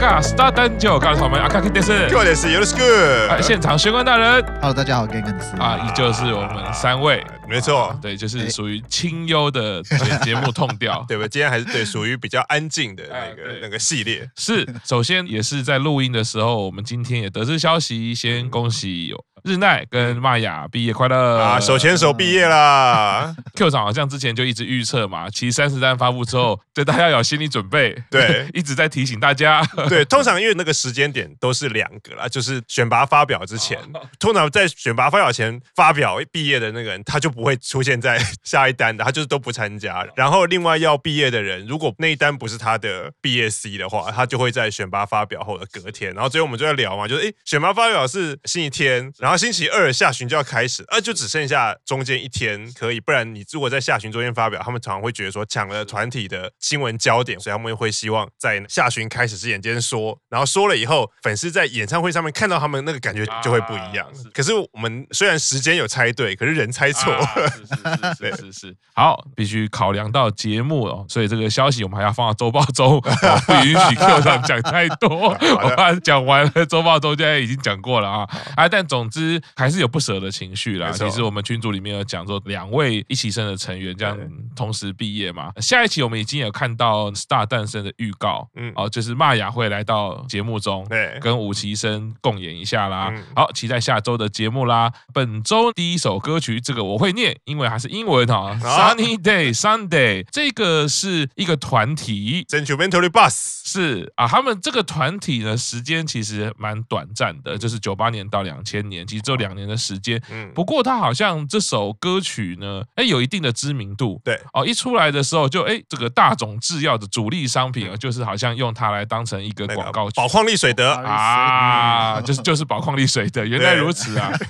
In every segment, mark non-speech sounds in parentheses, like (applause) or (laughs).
吉萨卡，Star 诞生，告诉我们阿卡基德斯，我的是尤斯哥，现场玄关大人，Hello，大家好，根根斯啊，依旧是我们三位，没错，对，就是属于清幽的节目 tone 调，对吧？今天还是对属于比较安静的那个那个系列。是，首先也是在录音的时候，我们今天也得知消息，先恭喜日奈跟玛雅毕业快乐啊，手牵手毕业啦！(laughs) Q 长好像之前就一直预测嘛，其实三十单发布之后，对大家要有心理准备，对，(laughs) 一直在提醒大家。对，通常因为那个时间点都是两个啦，就是选拔发表之前，通常在选拔发表前发表毕业的那个人，他就不会出现在下一单的，他就是都不参加。然后另外要毕业的人，如果那一单不是他的毕业 C 的话，他就会在选拔发表后的隔天。然后最后我们就在聊嘛，就是哎，选拔发表是星期天，然后。然后星期二下旬就要开始，啊，就只剩下中间一天可以，不然你如果在下旬中间发表，他们常常会觉得说抢了团体的新闻焦点，所以他们会希望在下旬开始之前先说，然后说了以后，粉丝在演唱会上面看到他们那个感觉就会不一样。可是我们虽然时间有猜对，可是人猜错。是是是是 (laughs) 是，好，必须考量到节目哦，所以这个消息我们还要放到周报周，(laughs) 不允许 Q 上讲太多。(laughs) 我怕讲完了周报周现在已经讲过了啊，啊，但总之。其实还是有不舍的情绪啦。其实我们群组里面有讲说，两位一起生的成员这样同时毕业嘛。下一期我们已经有看到 Star 诞生的预告，嗯，哦，就是玛雅会来到节目中，对，跟五期生共演一下啦。好，期待下周的节目啦。本周第一首歌曲，这个我会念，因为还是英文哈。Sunny Day Sunday，这个是一个团体，Sentimentally Bus 是啊，他们这个团体呢，时间其实蛮短暂的，就是九八年到两千年。只有两年的时间，嗯，不过他好像这首歌曲呢，哎，有一定的知名度，对，哦，一出来的时候就哎，这个大种制药的主力商品啊，就是好像用它来当成一个广告，宝矿力水得啊，就是就是宝矿力水得，原来如此啊。(laughs)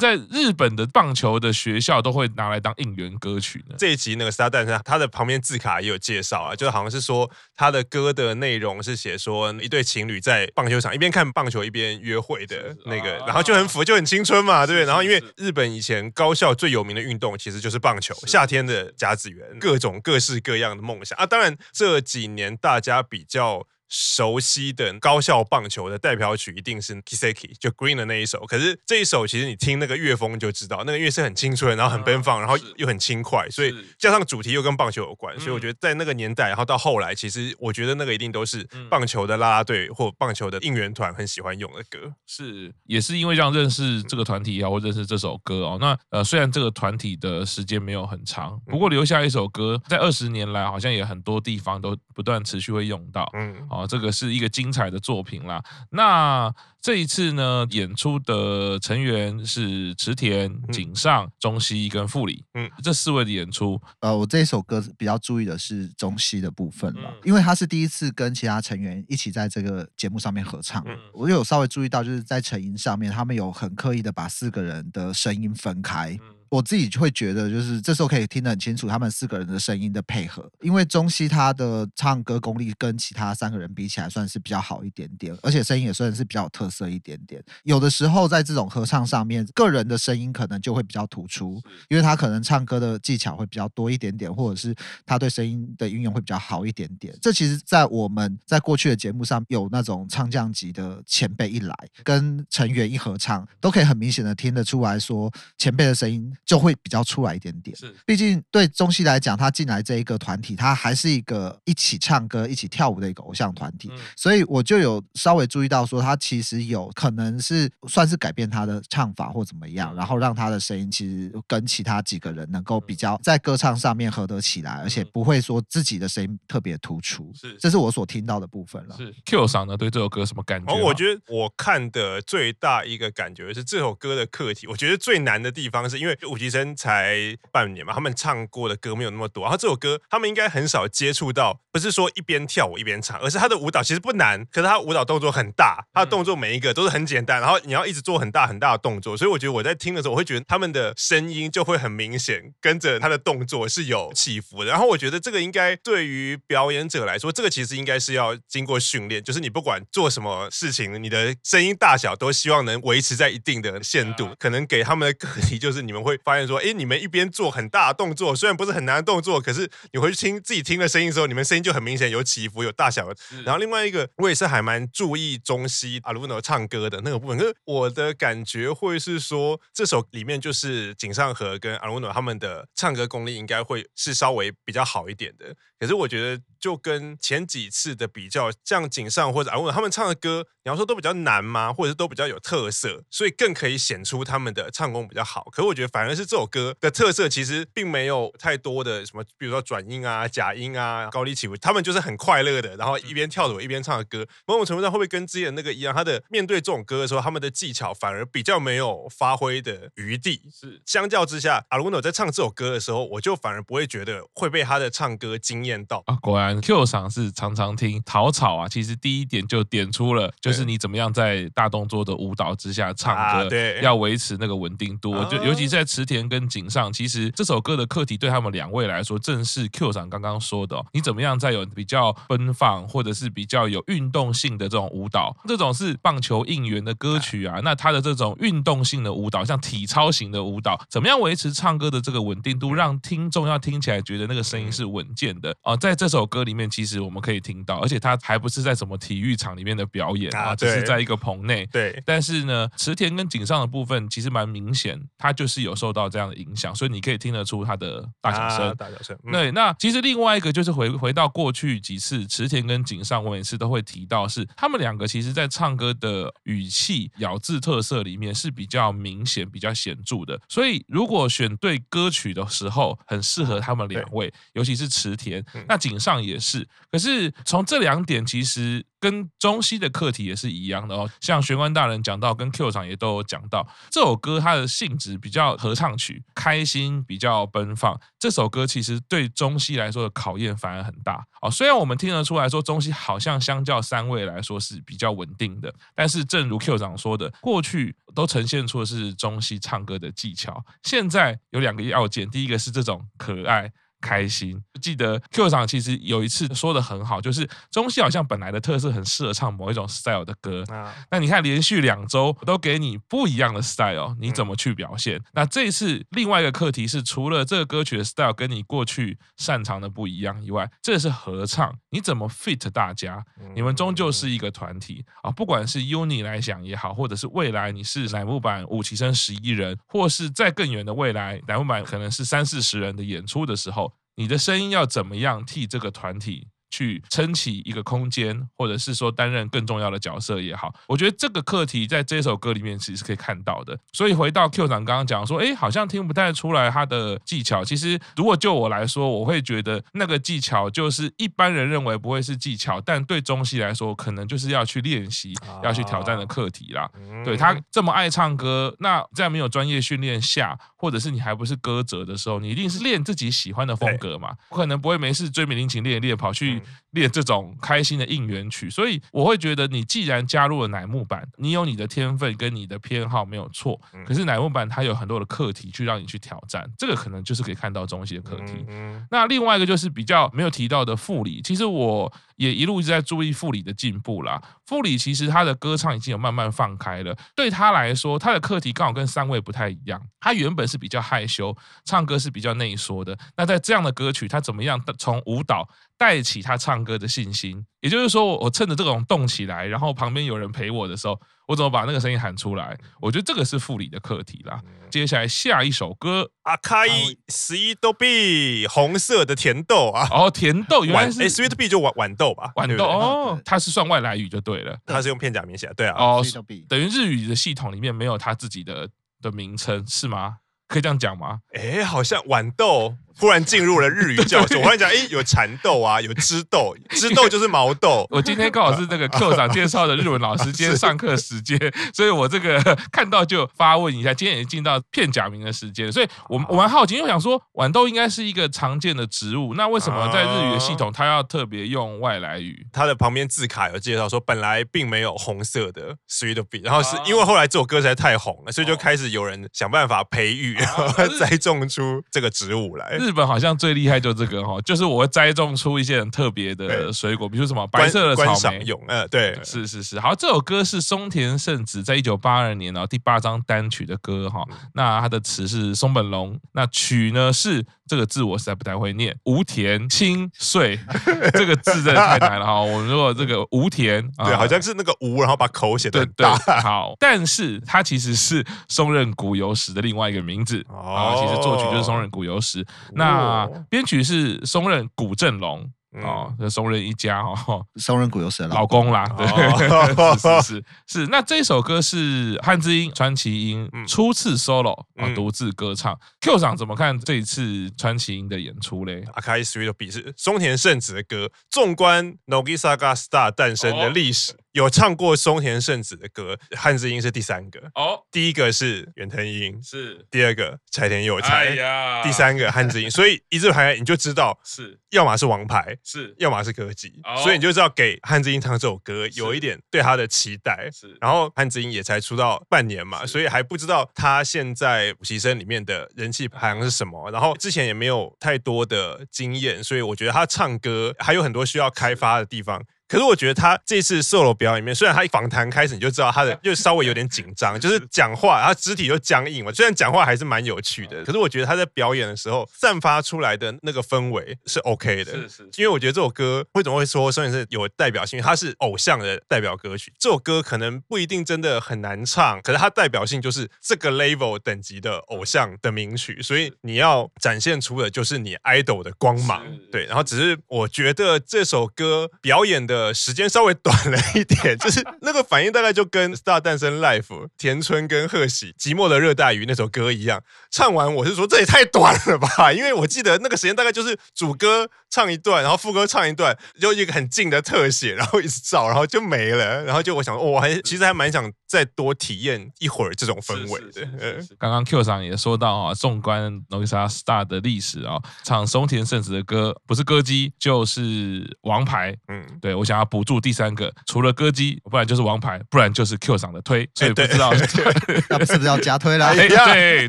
在日本的棒球的学校都会拿来当应援歌曲呢。这一集那个 Star 诞生，他的旁边字卡也有介绍啊，就好像是说他的歌的内容是写说一对情侣在棒球场一边看棒球一边约会的那个，然后就很符就很青春嘛，对不对？然后因为日本以前高校最有名的运动其实就是棒球，夏天的甲子园，各种各式各样的梦想啊。当然这几年大家比较。熟悉的高校棒球的代表曲一定是 Kiseki，就 Green 的那一首。可是这一首其实你听那个乐风就知道，那个乐是很青春，然后很奔放，然后又很轻快，所以加上主题又跟棒球有关，所以我觉得在那个年代，然后到后来，其实我觉得那个一定都是棒球的啦啦队或棒球的应援团很喜欢用的歌。是，也是因为这样认识这个团体啊，或认识这首歌哦。那呃，虽然这个团体的时间没有很长，不过留下一首歌，在二十年来好像也很多地方都不断持续会用到。嗯，啊，这个是一个精彩的作品啦。那这一次呢，演出的成员是池田、井上、中西跟富里。嗯，这四位的演出，呃，我这一首歌比较注意的是中西的部分了，因为他是第一次跟其他成员一起在这个节目上面合唱。我有稍微注意到，就是在成音上面，他们有很刻意的把四个人的声音分开。我自己就会觉得，就是这时候可以听得很清楚他们四个人的声音的配合，因为中西他的唱歌功力跟其他三个人比起来算是比较好一点点，而且声音也算是比较有特色一点点。有的时候在这种合唱上面，个人的声音可能就会比较突出，因为他可能唱歌的技巧会比较多一点点，或者是他对声音的运用会比较好一点点。这其实，在我们在过去的节目上有那种唱将级的前辈一来，跟成员一合唱，都可以很明显的听得出来说前辈的声音。就会比较出来一点点。是，毕竟对中西来讲，他进来这一个团体，他还是一个一起唱歌、一起跳舞的一个偶像团体，所以我就有稍微注意到说，他其实有可能是算是改变他的唱法或怎么样，然后让他的声音其实跟其他几个人能够比较在歌唱上面合得起来，而且不会说自己的声音特别突出。是，这是我所听到的部分了。是 Q 桑呢，对这首歌什么感觉？哦我觉得我看的最大一个感觉是这首歌的课题，我觉得最难的地方是因为。五期生才半年嘛，他们唱过的歌没有那么多。然后这首歌他们应该很少接触到，不是说一边跳舞一边唱，而是他的舞蹈其实不难，可是他舞蹈动作很大，他的动作每一个都是很简单，然后你要一直做很大很大的动作。所以我觉得我在听的时候，我会觉得他们的声音就会很明显跟着他的动作是有起伏的。然后我觉得这个应该对于表演者来说，这个其实应该是要经过训练，就是你不管做什么事情，你的声音大小都希望能维持在一定的限度。可能给他们的课题就是你们会。发现说，哎，你们一边做很大的动作，虽然不是很难的动作，可是你回去听自己听的声音的时候，你们声音就很明显有起伏，有大小。然后另外一个，我也是还蛮注意中西阿鲁诺唱歌的那个部分，可是我的感觉会是说，这首里面就是井上和跟阿鲁诺他们的唱歌功力应该会是稍微比较好一点的。可是我觉得，就跟前几次的比较，像井上或者阿鲁诺他们唱的歌，你要说都比较难吗？或者是都比较有特色，所以更可以显出他们的唱功比较好。可是我觉得反而是这首歌的特色，其实并没有太多的什么，比如说转音啊、假音啊、高低起伏，他们就是很快乐的，然后一边跳舞一边唱的歌。某种程度上会不会跟之前那个一样？他的面对这种歌的时候，他们的技巧反而比较没有发挥的余地。是相较之下，阿鲁诺在唱这首歌的时候，我就反而不会觉得会被他的唱歌惊艳到啊。果然 Q 赏是常常听陶草啊，其实第一点就点出了，就是你怎么样在大动作的舞蹈之下唱歌，啊、对，要维持那个稳定度。啊、就尤其在池田跟井上，其实这首歌的课题对他们两位来说，正是 Q 赏刚刚说的、哦，你怎么样在有比较奔放或者是比较有运动性的这种舞蹈，这种是棒球应援的歌曲啊，那他的这种运动性的舞蹈，像体操型的舞蹈，怎么样维持唱歌的这个稳定度，让听众要听起来觉得那个声音是稳健的啊、呃？在这首歌里面，其实我们可以听到，而且他还不是在什么体育场里面的表演啊，只是在一个棚内。对，但是呢，池田跟井上的部分其实蛮明显，他就是有受到这样的影响，所以你可以听得出他的大小声。大小声。对，那其实另外一个就是回回到过去几次，池田跟井上我每次都会提到是他们两个其实在唱歌的语气、咬字特色里面是比较明显、比较显著的。所以如果选对歌曲的时候，很适合他们两位，尤其是池田，那井上也也是。可是从这两点，其实跟中西的课题也是一样的哦。像玄关大人讲到，跟 Q 厂也都有讲到，这首歌它的性质比较合唱曲，开心，比较奔放。这首歌其实对中西来说的考验反而很大哦。虽然我们听得出来说，中西好像相较三位来说是比较稳定的，但是正如 Q 厂说的，过去都呈现出的是中西唱歌的技巧，现在有两个要件，第一个是这种可爱。开心，记得 Q 厂其实有一次说的很好，就是中戏好像本来的特色很适合唱某一种 style 的歌，啊那你看连续两周都给你不一样的 style，你怎么去表现？那这一次另外一个课题是，除了这个歌曲的 style 跟你过去擅长的不一样以外，这是合唱，你怎么 fit 大家？你们终究是一个团体啊，不管是 UNI 来讲也好，或者是未来你是乃木坂五期生十一人，或是在更远的未来乃木坂可能是三四十人的演出的时候。你的声音要怎么样替这个团体去撑起一个空间，或者是说担任更重要的角色也好，我觉得这个课题在这首歌里面其实是可以看到的。所以回到 Q 长刚刚讲说，哎，好像听不太出来他的技巧。其实如果就我来说，我会觉得那个技巧就是一般人认为不会是技巧，但对中西来说，可能就是要去练习、要去挑战的课题啦。对，他这么爱唱歌，那在没有专业训练下，或者是你还不是歌者的时候，你一定是练自己喜欢的风格嘛。不可能不会没事追美林琴练一练，跑去。练这种开心的应援曲，所以我会觉得你既然加入了乃木坂，你有你的天分跟你的偏好没有错。可是乃木坂它有很多的课题去让你去挑战，这个可能就是可以看到中西的课题。那另外一个就是比较没有提到的富里，其实我也一路一直在注意傅里的进步啦。傅里其实他的歌唱已经有慢慢放开了，对他来说，他的课题刚好跟三位不太一样。他原本是比较害羞，唱歌是比较内缩的。那在这样的歌曲，他怎么样从舞蹈带起他唱歌的信心，也就是说，我趁着这种动起来，然后旁边有人陪我的时候，我怎么把那个声音喊出来？我觉得这个是副理的课题啦。接下来下一首歌，阿开 Sweet Bee 红色的甜豆啊，哦，甜豆原来是 Sweet Bee 就豌豌豆吧？豌豆哦，它是算外来语就对了，它是用片假名写，对啊，哦，等于日语的系统里面没有它自己的的名称是吗？可以这样讲吗？哎，好像豌豆。忽然进入了日语教室，(laughs) 我忽然讲，哎，有蚕豆啊，有枝豆，枝豆就是毛豆。(laughs) 我今天刚好是那个 Q 长介绍的日文老师，今天上课时间，(laughs) 所以我这个看到就发问一下。今天也进到片假名的时间，所以我我蛮好奇，因为我想说豌豆应该是一个常见的植物，那为什么在日语的系统它要特别用外来语？它的旁边字卡有介绍说，本来并没有红色的 Sweet Bee，然后是因为后来这首歌实在太红了，所以就开始有人想办法培育，然后栽种出这个植物来。日本好像最厉害就这个哈，就是我会栽种出一些很特别的水果，比如什么白色的草莓用，呃，对，是是是。好，这首歌是松田圣子在一九八二年然后第八张单曲的歌哈，那它的词是松本龙，那曲呢是。这个字我实在不太会念，无田清穗，(laughs) 这个字真的太难了哈。我们如果这个无田，(laughs) 对，好像是那个无，然后把口写的大。好，但是它其实是松任谷由实的另外一个名字哦。其实作曲就是松任谷由实，那编曲是松任谷正隆。哦，这松任一家哦，松任谷又是老公啦，对，(laughs) 哦、是是是是。那这首歌是汉字音川崎英初次 solo 啊，独自歌唱。Q 长怎么看这一次川崎音的演出嘞？阿卡伊 Sweet Beat 是松田圣子的歌，纵观 Nogisaga Star 诞生的历史。哦有唱过松田圣子的歌，汉字音是第三个。哦，第一个是远藤英，是。第二个柴田佑才，第三个汉字音，所以一字排开你就知道是，要么是王牌，是，要么是歌姬，所以你就知道给汉字音唱这首歌有一点对他的期待，是，然后汉字音也才出道半年嘛，所以还不知道他现在实习生里面的人气排行是什么，然后之前也没有太多的经验，所以我觉得他唱歌还有很多需要开发的地方。可是我觉得他这次 solo 表演里面，虽然他一访谈开始你就知道他的 (laughs) 就稍微有点紧张，就是讲话他肢体就僵硬嘛。虽然讲话还是蛮有趣的，可是我觉得他在表演的时候散发出来的那个氛围是 OK 的。是是，因为我觉得这首歌为什么会说算是有代表性？因为它是偶像的代表歌曲。这首歌可能不一定真的很难唱，可是它代表性就是这个 level 等级的偶像的名曲，所以你要展现出的就是你 idol 的光芒。对，然后只是我觉得这首歌表演的。呃，时间稍微短了一点，就是那个反应大概就跟《Star 诞生 Life》田村跟贺喜《寂寞的热带鱼》那首歌一样。唱完我是说这也太短了吧，因为我记得那个时间大概就是主歌唱一段，然后副歌唱一段，就一个很近的特写，然后一直照，然后就没了。然后就我想，我还其实还蛮想再多体验一会儿这种氛围的。刚刚 Q 上也说到啊，纵观 Nogisa Star 的历史啊，唱松田圣子的歌不是歌姬就是王牌。嗯，对我。想要补助第三个，除了歌姬，不然就是王牌，不然就是 Q 上的推，所以不知道，(laughs) 那是不是要加推啦？哎，对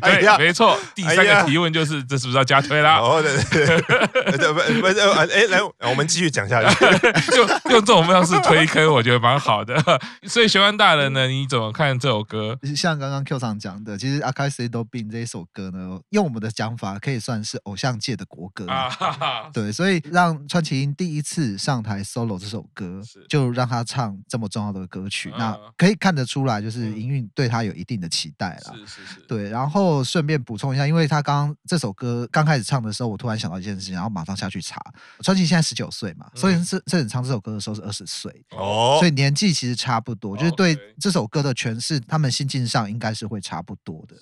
对，没错。第三个提问就是，这是不是要加推啦？哦，对对对，不不是，哎，来，我们继续讲下去，(laughs) 就用这种方式推坑，我觉得蛮好的。所以学完大人呢，你怎么看这首歌？像刚刚 Q 上讲的，其实《阿卡西多病》这一首歌呢，用我们的讲法，可以算是偶像界的国歌。对，所以让川崎英第一次上台 solo 这首。歌就让他唱这么重要的歌曲，那可以看得出来，就是营运对他有一定的期待了。是是是，对。然后顺便补充一下，因为他刚刚这首歌刚开始唱的时候，我突然想到一件事情，然后马上下去查，川崎现在十九岁嘛，所以这这你唱这首歌的时候是二十岁哦，所以年纪其实差不多，就是对这首歌的诠释，他们心境上应该是会差不多的。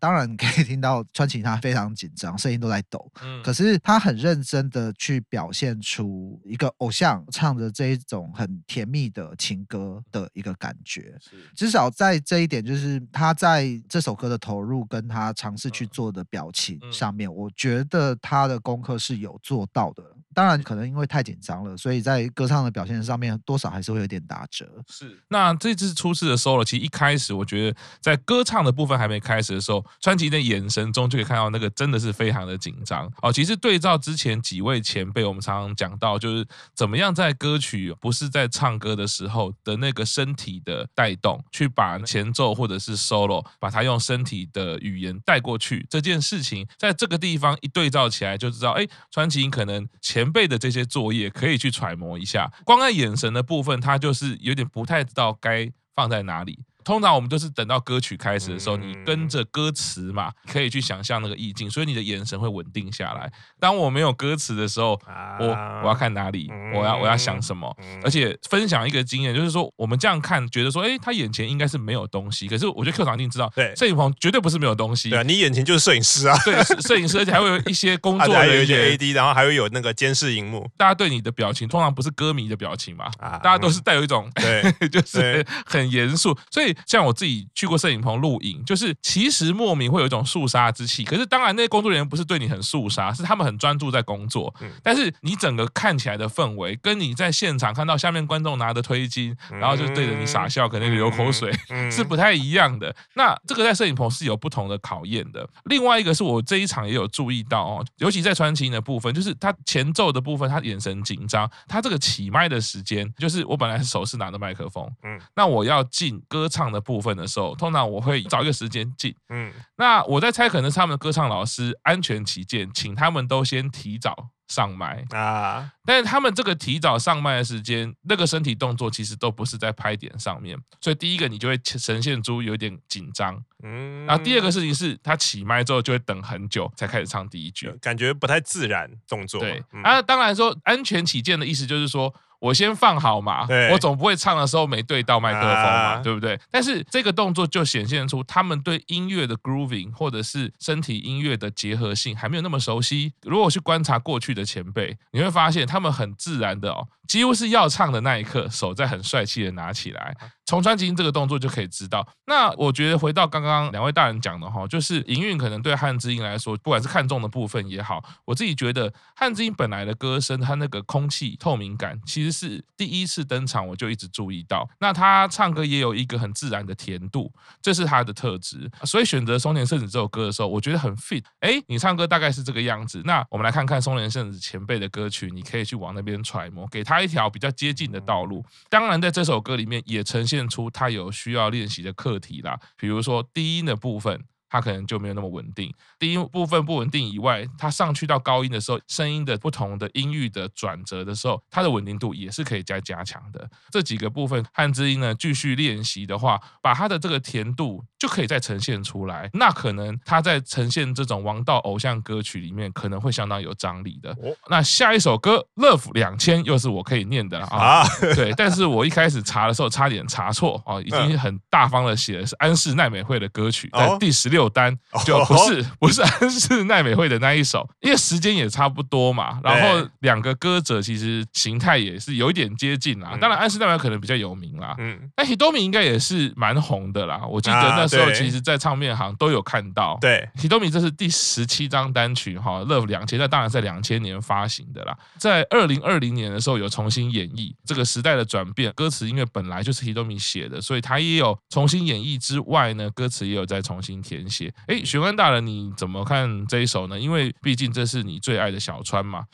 当然可以听到川崎他非常紧张，声音都在抖。嗯，可是他很认真的去表现出一个偶像唱着这一种很甜蜜的情歌的一个感觉。是，至少在这一点，就是他在这首歌的投入跟他尝试去做的表情上面，我觉得他的功课是有做到的。当然，可能因为太紧张了，所以在歌唱的表现上面，多少还是会有点打折。是，那这次初次的 solo，其实一开始我觉得在歌唱的部分还没开始的时候，川崎的眼神中就可以看到那个真的是非常的紧张。哦，其实对照之前几位前辈，我们常常讲到，就是怎么样在歌曲不是在唱歌的时候的那个身体的带动，去把前奏或者是 solo，把它用身体的语言带过去这件事情，在这个地方一对照起来，就知道，哎，川崎可能前。辈的这些作业可以去揣摩一下，光看眼神的部分，他就是有点不太知道该放在哪里。通常我们都是等到歌曲开始的时候，你跟着歌词嘛，可以去想象那个意境，所以你的眼神会稳定下来。当我没有歌词的时候，我我要看哪里，我要我要想什么。而且分享一个经验，就是说我们这样看，觉得说，哎，他眼前应该是没有东西。可是我觉得 Q 长一定知道，对，摄影棚绝对不是没有东西。对啊，你眼前就是摄影师啊，对，摄影师，而且还会有一些工作 (laughs) 人员，有一些 AD，然后还会有那个监视荧幕。大家对你的表情，通常不是歌迷的表情嘛，大家都是带有一种对，(laughs) 就是很严肃。所以像我自己去过摄影棚录影，就是其实莫名会有一种肃杀之气。可是当然，那些工作人员不是对你很肃杀，是他们很专注在工作。但是你整个看起来的氛围，跟你在现场看到下面观众拿着推金，然后就对着你傻笑，可能流口水，(laughs) 是不太一样的。那这个在摄影棚是有不同的考验的。另外一个是我这一场也有注意到哦，尤其在传情的部分，就是他前奏的部分，他眼神紧张，他这个起麦的时间，就是我本来是手是拿着麦克风，嗯，那我要进歌唱的部分的时候，通常我会找一个时间进，嗯，那我在猜，可能是他们的歌唱老师安全起见，请他们都先提早。上麦啊！但是他们这个提早上麦的时间，那个身体动作其实都不是在拍点上面，所以第一个你就会呈现出有点紧张，嗯，然后第二个事情是他起麦之后就会等很久才开始唱第一句，感觉不太自然动作。对，啊，当然说安全起见的意思就是说。我先放好嘛，我总不会唱的时候没对到麦克风嘛，对不对？但是这个动作就显现出他们对音乐的 grooving 或者是身体音乐的结合性还没有那么熟悉。如果去观察过去的前辈，你会发现他们很自然的哦。几乎是要唱的那一刻，手在很帅气的拿起来，从穿金这个动作就可以知道。那我觉得回到刚刚两位大人讲的哈，就是营运可能对汉之音来说，不管是看重的部分也好，我自己觉得汉之音本来的歌声，它那个空气透明感，其实是第一次登场我就一直注意到。那他唱歌也有一个很自然的甜度，这是他的特质。所以选择松田圣子这首歌的时候，我觉得很 fit。哎，你唱歌大概是这个样子，那我们来看看松田圣子前辈的歌曲，你可以去往那边揣摩，给他。一条比较接近的道路，当然在这首歌里面也呈现出他有需要练习的课题啦，比如说低音的部分。它可能就没有那么稳定，低音部分不稳定以外，它上去到高音的时候，声音的不同的音域的转折的时候，它的稳定度也是可以再加强的。这几个部分，汉字音呢继续练习的话，把它的这个甜度就可以再呈现出来。那可能它在呈现这种王道偶像歌曲里面，可能会相当有张力的。那下一首歌《Love 两千》又是我可以念的了啊，对，但是我一开始查的时候差点查错啊，已经很大方的写的是安室奈美惠的歌曲，在第十六。六单就不是不是安室奈美惠的那一首，因为时间也差不多嘛，然后两个歌者其实形态也是有一点接近啦。当然安室奈美可能比较有名啦，嗯，那 Hitomi 应该也是蛮红的啦。我记得那时候其实，在唱片行都有看到。对，Hitomi 这是第十七张单曲哈，Love 两千，那当然在两千年发行的啦，在二零二零年的时候有重新演绎这个时代的转变，歌词因为本来就是 Hitomi 写的，所以他也有重新演绎之外呢，歌词也有再重新填。写哎，玄关大人你怎么看这一首呢？因为毕竟这是你最爱的小川嘛。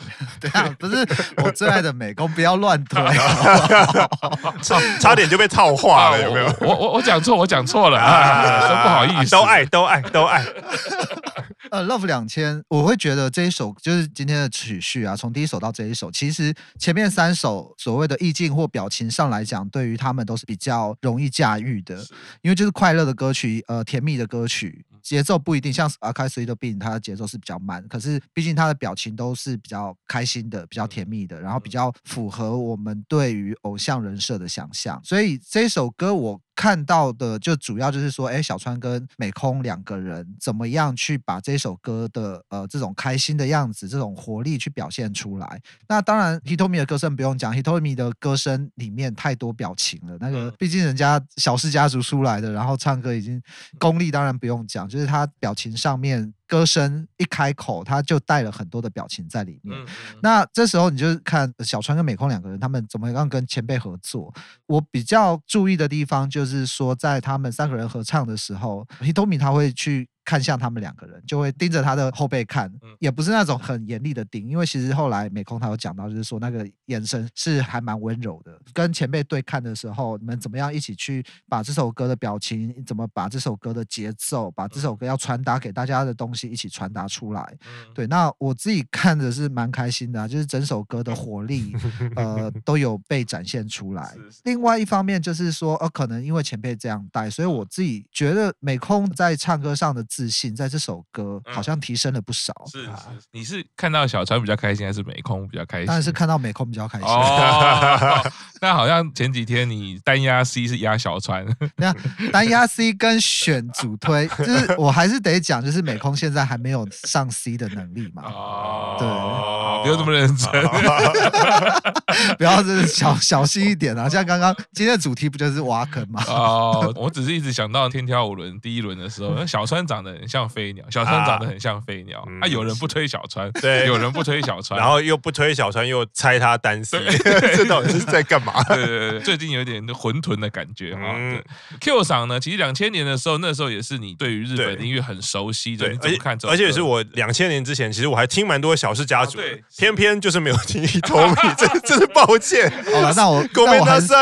对啊，不是我最爱的美工，不要乱推，差差点就被套话了，有没有？我我我讲错，我讲错了啊，真不好意思。都爱都爱都爱。呃，Love 两千，我会觉得这一首就是今天的曲序啊，从第一首到这一首，其实前面三首所谓的意境或表情上来讲，对于他们都是比较容易驾驭的，因为就是快乐的歌曲，呃，甜蜜的歌曲。节奏不一定像 Akai Sweet Bean，它的节奏是比较慢，可是毕竟他的表情都是比较开心的、比较甜蜜的，然后比较符合我们对于偶像人设的想象。所以这首歌我看到的就主要就是说，哎，小川跟美空两个人怎么样去把这首歌的呃这种开心的样子、这种活力去表现出来。那当然，Hitomi 的歌声不用讲，Hitomi 的歌声里面太多表情了。那个毕竟人家小氏家族出来的，然后唱歌已经功力当然不用讲。就是他表情上面，歌声一开口，他就带了很多的表情在里面。那这时候你就看小川跟美空两个人，他们怎么样跟前辈合作。我比较注意的地方就是说，在他们三个人合唱的时候，Hitomi 他会去。看向他们两个人，就会盯着他的后背看，也不是那种很严厉的盯，因为其实后来美空他有讲到，就是说那个眼神是还蛮温柔的。跟前辈对看的时候，你们怎么样一起去把这首歌的表情，怎么把这首歌的节奏，把这首歌要传达给大家的东西一起传达出来。对，那我自己看的是蛮开心的啊，就是整首歌的活力，呃，都有被展现出来。(laughs) 另外一方面就是说，呃，可能因为前辈这样带，所以我自己觉得美空在唱歌上的。自信在这首歌好像提升了不少。是是，你是看到小川比较开心，还是美空比较开心？当然是看到美空比较开心。哦，(laughs) 那好像前几天你单压 C 是压小川，(laughs) 那单压 C 跟选主推，就是我还是得讲，就是美空现在还没有上 C 的能力嘛。哦，对，不要这么认真。(laughs) 不要就是小小心一点啊！像刚刚今天的主题不就是挖坑吗？哦，我只是一直想到天挑五轮第一轮的时候，小川长得很像飞鸟，小川长得很像飞鸟。啊，有人不推小川，对，有人不推小川，然后又不推小川，又猜他单身 (laughs) 这到底是在干嘛？对对对，最近有点混沌的感觉哈。Q 赏呢，其实两千年的时候，那时候也是你对于日本音乐很熟悉的，而且看，而且也是我两千年之前，其实我还听蛮多小室家族，对，偏偏就是没有听 Hitomi，这真是抱歉。(laughs) 好了，那我那我还是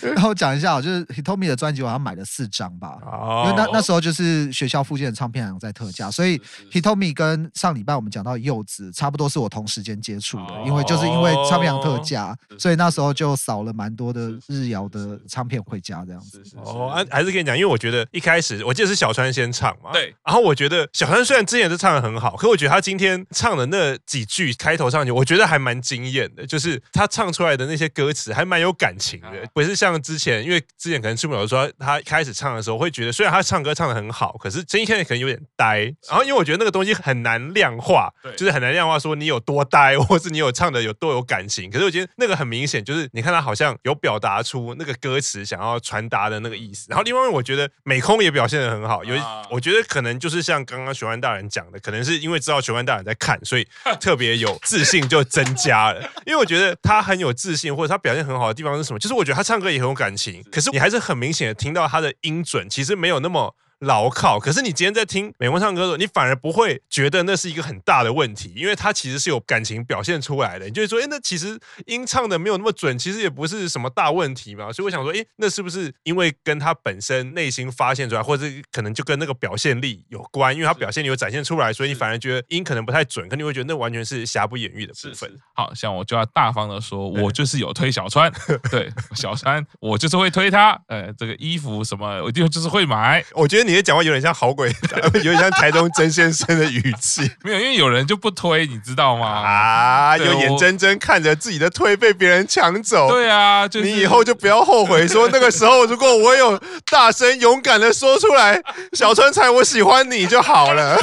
然后 (laughs) 讲一下，就是 Hitomi 的专辑，我好像买了四张吧，因为那那时候就是学校附近的唱片行在特价，所以 Hitomi 跟上礼拜我们讲到柚子，差不多是我同时间接触的，因为就是因为唱片行特价，所以那时候就扫了蛮多的日谣的唱片回家这样子。哦，还是跟你讲，因为我觉得一开始我记得是小川先唱嘛，对，然后我觉得小川虽然之前是唱的很好，可我觉得他今天唱的那几句开头上去，我觉得还蛮惊艳的，就是他唱出来的那些歌词还蛮有感情的，不是像之前，因为之前可能是没有说他开始唱的时候会觉得，虽然他唱歌唱的很好，可是声音现在可能有点呆，然后因为我觉得那个东西很难量化，就是很难量化说你有多呆，(laughs) 或是你有唱的有多有感情，可是我觉得那个很明显，就是你看他好像有表达出那个歌词想要传达的那个意思，然后另外我觉得美空也表现的很好，有我觉得可能就是像刚刚玄幻大人讲的，可能是因为知道玄幻大人在看，所以特别有自信就增加了，(laughs) 因为我觉得他很有自信，或者他表现很好的地方是什么？就是我觉得他唱歌也很有感情，可是你还是很明显的听到他的音准其实没有那么。牢靠，可是你今天在听美文唱歌的时候，你反而不会觉得那是一个很大的问题，因为他其实是有感情表现出来的。你就会说，哎，那其实音唱的没有那么准，其实也不是什么大问题嘛。所以我想说，哎，那是不是因为跟他本身内心发现出来，或者可能就跟那个表现力有关？因为他表现力有展现出来，所以你反而觉得音可能不太准，可你会觉得那完全是瑕不掩瑜的部分。好像我就要大方的说，我就是有推小川，(laughs) 对小川，我就是会推他。呃，这个衣服什么，我就就是会买。我觉得你的讲话有点像。好鬼，(laughs) 有点像台中曾先生的语气。(laughs) 没有，因为有人就不推，你知道吗？啊，就眼睁睁看着自己的推被别人抢走。对啊，就是、你以后就不要后悔，(laughs) 说那个时候如果我有大声勇敢的说出来，小川菜，我喜欢你就好了。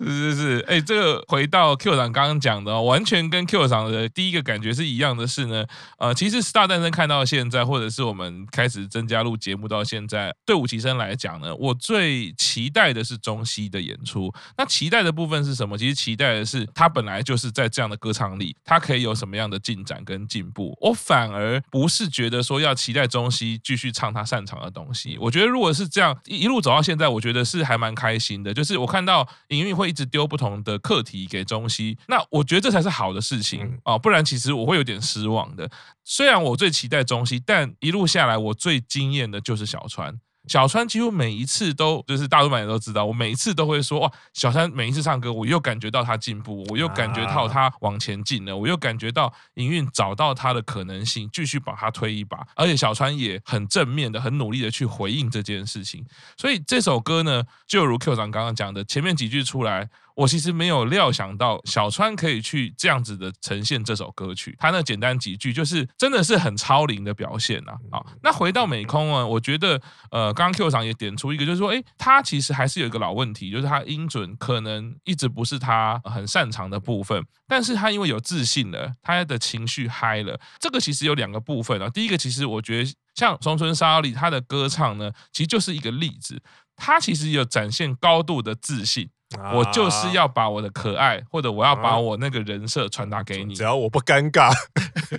是是是，哎、欸，这个回到 Q 长刚刚讲的，完全跟 Q 长的第一个感觉是一样的是呢。呃，其实 Star 诞生看到现在，或者是我们开始增加录节目到现在，对武其生来讲呢，我最期待的是中西的演出。那期待的部分是什么？其实期待的是他本来就是在这样的歌唱里，他可以有什么样的进展跟进步。我反而不是觉得说要期待中西继续唱他擅长的东西。我觉得如果是这样一路走到现在，我觉得是还蛮开心的。就是我看到营运会一直丢不同的课题给中西，那我觉得这才是好的事情啊，不然其实我会有点失望的。虽然我最期待中西，但一路下来我最惊艳的就是小川。小川几乎每一次都就是大陆版也都知道，我每一次都会说哇，小川每一次唱歌，我又感觉到他进步，我又感觉到他往前进了，我又感觉到营运找到他的可能性，继续把他推一把，而且小川也很正面的、很努力的去回应这件事情。所以这首歌呢，就如 Q 长刚刚讲的，前面几句出来。我其实没有料想到小川可以去这样子的呈现这首歌曲，他那简单几句就是真的是很超龄的表现呐。好，那回到美空啊，我觉得呃，刚刚 Q 厂也点出一个，就是说，诶，他其实还是有一个老问题，就是他音准可能一直不是他很擅长的部分，但是他因为有自信了，他的情绪嗨了，这个其实有两个部分啊。第一个，其实我觉得像松村沙织里他的歌唱呢，其实就是一个例子，他其实有展现高度的自信。我就是要把我的可爱，或者我要把我那个人设传达给你。只要我不尴尬，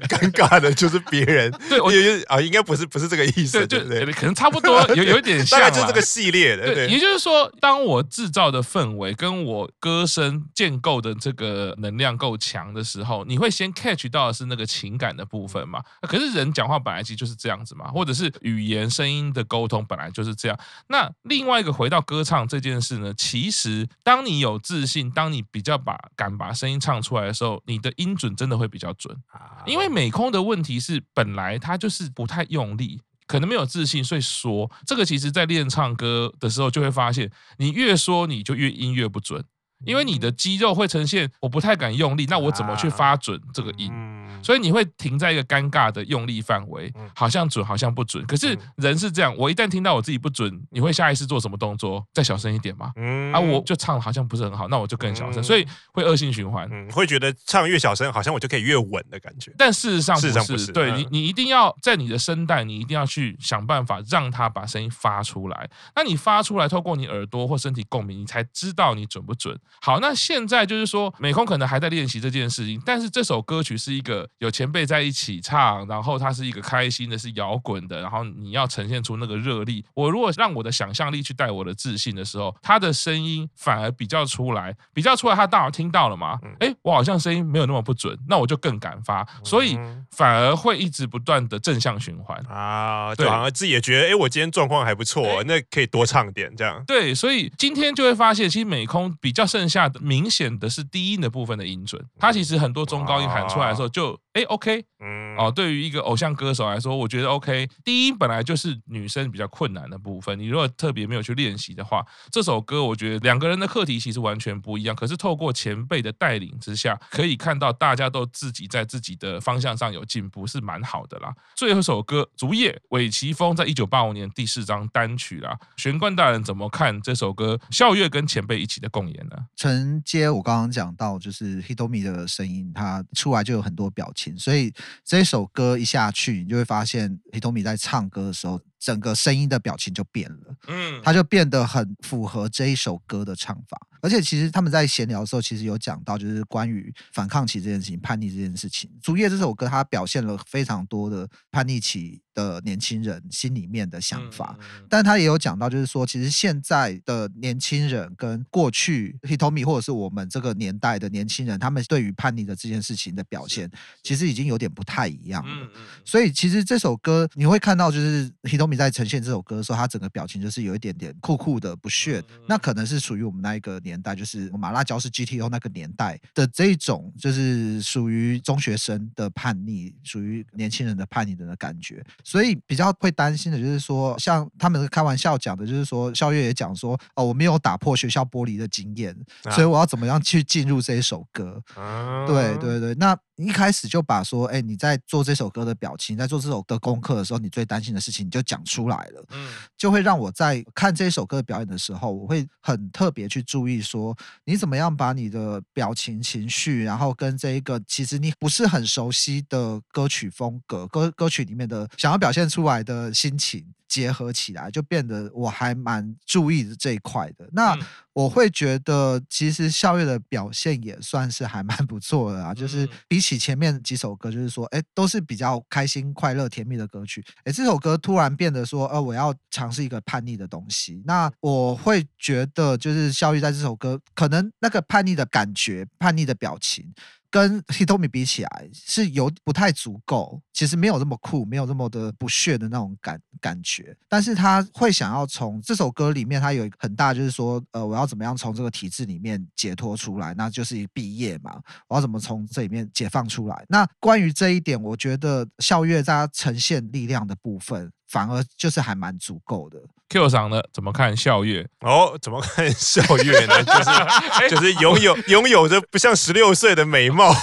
尴尬的就是别人。(laughs) 对，我觉得啊，应该不是不是这个意思。对对对，可能差不多，有有一点像。(laughs) 大概就是这个系列的。对，也就是说，当我制造的氛围跟我歌声建构的这个能量够强的时候，你会先 catch 到的是那个情感的部分嘛？可是人讲话本来其实就是这样子嘛，或者是语言声音的沟通本来就是这样。那另外一个回到歌唱这件事呢，其实。当你有自信，当你比较把敢把声音唱出来的时候，你的音准真的会比较准。因为美空的问题是，本来他就是不太用力，可能没有自信，所以说这个其实在练唱歌的时候就会发现，你越说你就越音越不准，因为你的肌肉会呈现我不太敢用力，那我怎么去发准这个音？所以你会停在一个尴尬的用力范围，好像准，好像不准。可是人是这样，我一旦听到我自己不准，你会下意识做什么动作？再小声一点嘛。啊，我就唱好像不是很好，那我就更小声，所以会恶性循环。嗯，会觉得唱越小声，好像我就可以越稳的感觉。但事实上不是，对你，你一定要在你的声带，你一定要去想办法让它把声音发出来。那你发出来，透过你耳朵或身体共鸣，你才知道你准不准。好，那现在就是说，美空可能还在练习这件事情，但是这首歌曲是一个有前辈在一起唱，然后它是一个开心的，是摇滚的，然后你要呈现出那个热力。我如果让我的想象力去带我的自信的时候，他的声音反而比较出来，比较出来，他大脑听到了嘛？哎，我好像声音没有那么不准，那我就更敢发，所以反而会一直不断的正向循环啊。对，反而自己也觉得，哎，我今天状况还不错，那可以多唱点这样。对，所以今天就会发现，其实美空比较剩下的明显的是低音的部分的音准，他其实很多中高音喊出来的时候就哎 OK。嗯，哦，对于一个偶像歌手来说，我觉得 OK。低音本来就是女生比较困难的部分，你如果特别没有去练习的话，这首歌我觉得两个人的课题其实完全不一样。可是透过前辈的带领之下，可以看到大家都自己在自己的方向上有进步，是蛮好的啦。最后一首歌《竹叶》，韦奇峰在一九八五年第四张单曲啦。玄关大人怎么看这首歌？笑月跟前辈一起的共演呢？承接我刚刚讲到，就是 Hitomi 的声音，他出来就有很多表情，所以。这首歌一下去，你就会发现 Hitomi 在唱歌的时候，整个声音的表情就变了，嗯，他就变得很符合这一首歌的唱法。而且其实他们在闲聊的时候，其实有讲到，就是关于反抗期这件事情、叛逆这件事情。《竹叶》这首歌，它表现了非常多的叛逆期的年轻人心里面的想法，但他也有讲到，就是说，其实现在的年轻人跟过去 Hitomi 或者是我们这个年代的年轻人，他们对于叛逆的这件事情的表现，其实已经有点不太一样了。所以其实这首歌你会看到，就是 Hitomi 在呈现这首歌的时候，他整个表情就是有一点点酷酷的不屑，那可能是属于我们那一个年。代就是马辣椒是 GTO 那个年代的这一种，就是属于中学生的叛逆，属于年轻人的叛逆的的感觉。所以比较会担心的就是说，像他们开玩笑讲的，就是说肖月也讲说，哦，我没有打破学校玻璃的经验，所以我要怎么样去进入这一首歌？啊、对对对，那。一开始就把说，哎，你在做这首歌的表情，在做这首歌功课的时候，你最担心的事情你就讲出来了，嗯，就会让我在看这首歌的表演的时候，我会很特别去注意说，你怎么样把你的表情、情绪，然后跟这一个其实你不是很熟悉的歌曲风格、歌歌曲里面的想要表现出来的心情结合起来，就变得我还蛮注意的这一块的。那我会觉得，其实孝月的表现也算是还蛮不错的啊，就是比起前面几首歌，就是说，哎，都是比较开心、快乐、甜蜜的歌曲。哎，这首歌突然变得说，呃，我要尝试一个叛逆的东西。那我会觉得，就是孝月在这首歌，可能那个叛逆的感觉、叛逆的表情。跟 Hitomi 比起来是有不太足够，其实没有这么酷，没有这么的不屑的那种感感觉。但是他会想要从这首歌里面，他有一个很大就是说，呃，我要怎么样从这个体制里面解脱出来？那就是毕业嘛，我要怎么从这里面解放出来？那关于这一点，我觉得孝月在呈现力量的部分，反而就是还蛮足够的。Q 上呢？怎么看笑月？哦，怎么看笑月呢？就是 (laughs) 就是拥有拥有着不像十六岁的美貌，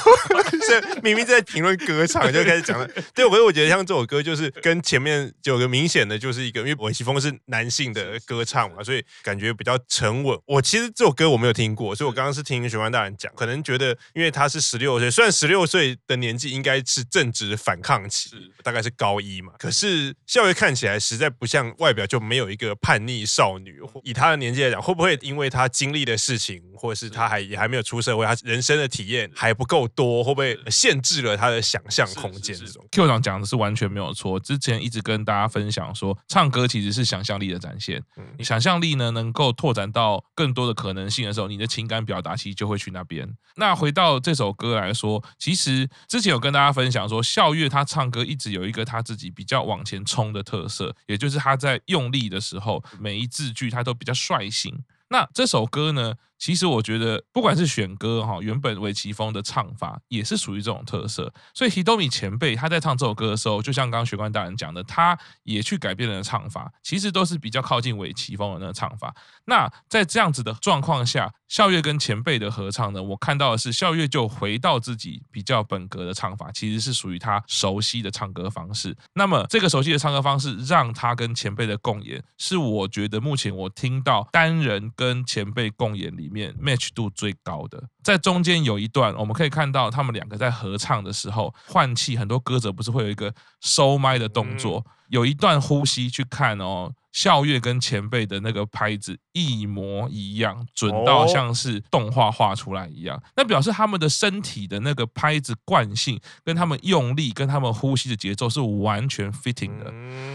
(laughs) 明明在评论歌唱就开始讲了。对，可是我觉得像这首歌，就是跟前面有个明显的，就是一个因为韦奇峰是男性的歌唱嘛，所以感觉比较沉稳。我其实这首歌我没有听过，所以我刚刚是听玄关大人讲，可能觉得因为他是十六岁，虽然十六岁的年纪应该是正值反抗期，大概是高一嘛，可是孝月看起来实在不像外表就没有一个。叛逆少女，以她的年纪来讲，会不会因为她经历的事情，或者是她还也还没有出社会，她人生的体验还不够多，会不会限制了她的想象空间？这种 Q 长讲的是完全没有错。之前一直跟大家分享说，唱歌其实是想象力的展现。你想象力呢，能够拓展到更多的可能性的时候，你的情感表达其实就会去那边。那回到这首歌来说，其实之前有跟大家分享说，笑月她唱歌一直有一个她自己比较往前冲的特色，也就是他在用力的时候。每一字句他都比较率性。那这首歌呢，其实我觉得不管是选歌哈，原本尾崎丰的唱法也是属于这种特色。所以 Hitomi 前辈他在唱这首歌的时候，就像刚刚学官大人讲的，他也去改变了唱法，其实都是比较靠近尾崎丰的那个唱法。那在这样子的状况下，孝月跟前辈的合唱呢，我看到的是孝月就回到自己比较本格的唱法，其实是属于他熟悉的唱歌方式。那么这个熟悉的唱歌方式，让他跟前辈的共演，是我觉得目前我听到单人跟前辈共演里面 match 度最高的。在中间有一段，我们可以看到他们两个在合唱的时候换气，很多歌者不是会有一个收麦的动作，有一段呼吸去看哦。孝乐跟前辈的那个拍子一模一样，准到像是动画画出来一样。那表示他们的身体的那个拍子惯性，跟他们用力，跟他们呼吸的节奏是完全 fitting 的。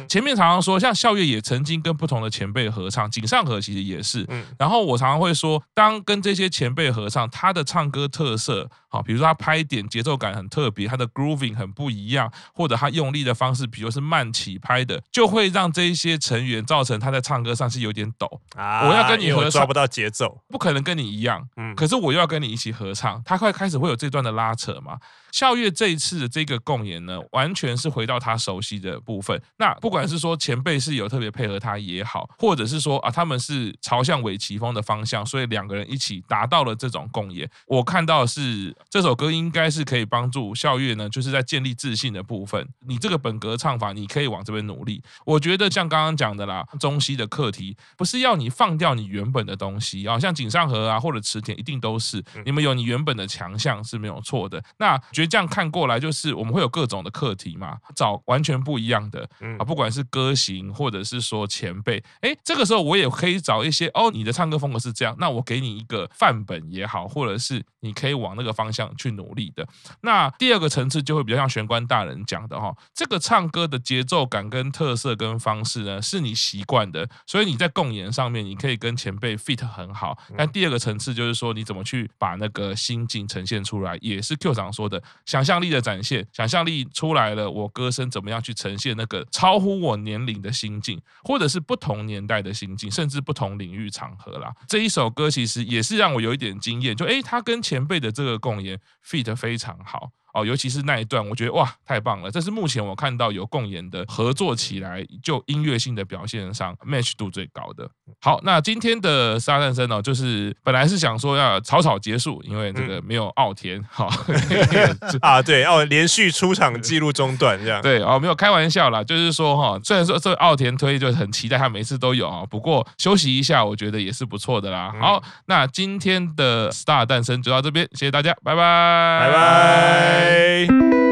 前面常常说，像孝乐也曾经跟不同的前辈合唱，井上和其实也是。然后我常常会说，当跟这些前辈合唱，他的唱歌特色，好，比如说他拍点节奏感很特别，他的 grooving 很不一样，或者他用力的方式，比如是慢起拍的，就会让这一些成员。造成他在唱歌上是有点抖啊！我要跟你合唱，抓不到节奏，不可能跟你一样。嗯，可是我又要跟你一起合唱，他快开始会有这段的拉扯嘛。笑月这一次的这个共演呢，完全是回到他熟悉的部分。那不管是说前辈是有特别配合他也好，或者是说啊，他们是朝向尾崎峰的方向，所以两个人一起达到了这种共演。我看到的是这首歌应该是可以帮助笑月呢，就是在建立自信的部分。你这个本格唱法，你可以往这边努力。我觉得像刚刚讲的啦，中西的课题不是要你放掉你原本的东西啊，像井上和啊或者池田一定都是你们有你原本的强项是没有错的。那这样看过来，就是我们会有各种的课题嘛，找完全不一样的啊，不管是歌型或者是说前辈，哎，这个时候我也可以找一些哦，你的唱歌风格是这样，那我给你一个范本也好，或者是你可以往那个方向去努力的。那第二个层次就会比较像玄关大人讲的哈，这个唱歌的节奏感跟特色跟方式呢，是你习惯的，所以你在共演上面你可以跟前辈 fit 很好。但第二个层次就是说，你怎么去把那个心境呈现出来，也是 Q 长说的想象。力的展现，想象力出来了，我歌声怎么样去呈现那个超乎我年龄的心境，或者是不同年代的心境，甚至不同领域场合啦。这一首歌其实也是让我有一点惊艳，就诶，他跟前辈的这个共演 fit 非常好。哦，尤其是那一段，我觉得哇，太棒了！这是目前我看到有共演的合作起来，就音乐性的表现上 match 度最高的。好，那今天的十大诞生呢，就是本来是想说要草草结束，因为这个没有奥田，好、(laughs) 嗯、啊，对哦，连续出场记录中断这样。对哦，没有开玩笑啦，就是说哈，虽然说这个奥田推就很期待他每次都有啊，不过休息一下，我觉得也是不错的啦。好，那今天的 Star 诞生就到这边，谢谢大家，拜拜，拜拜。Bye.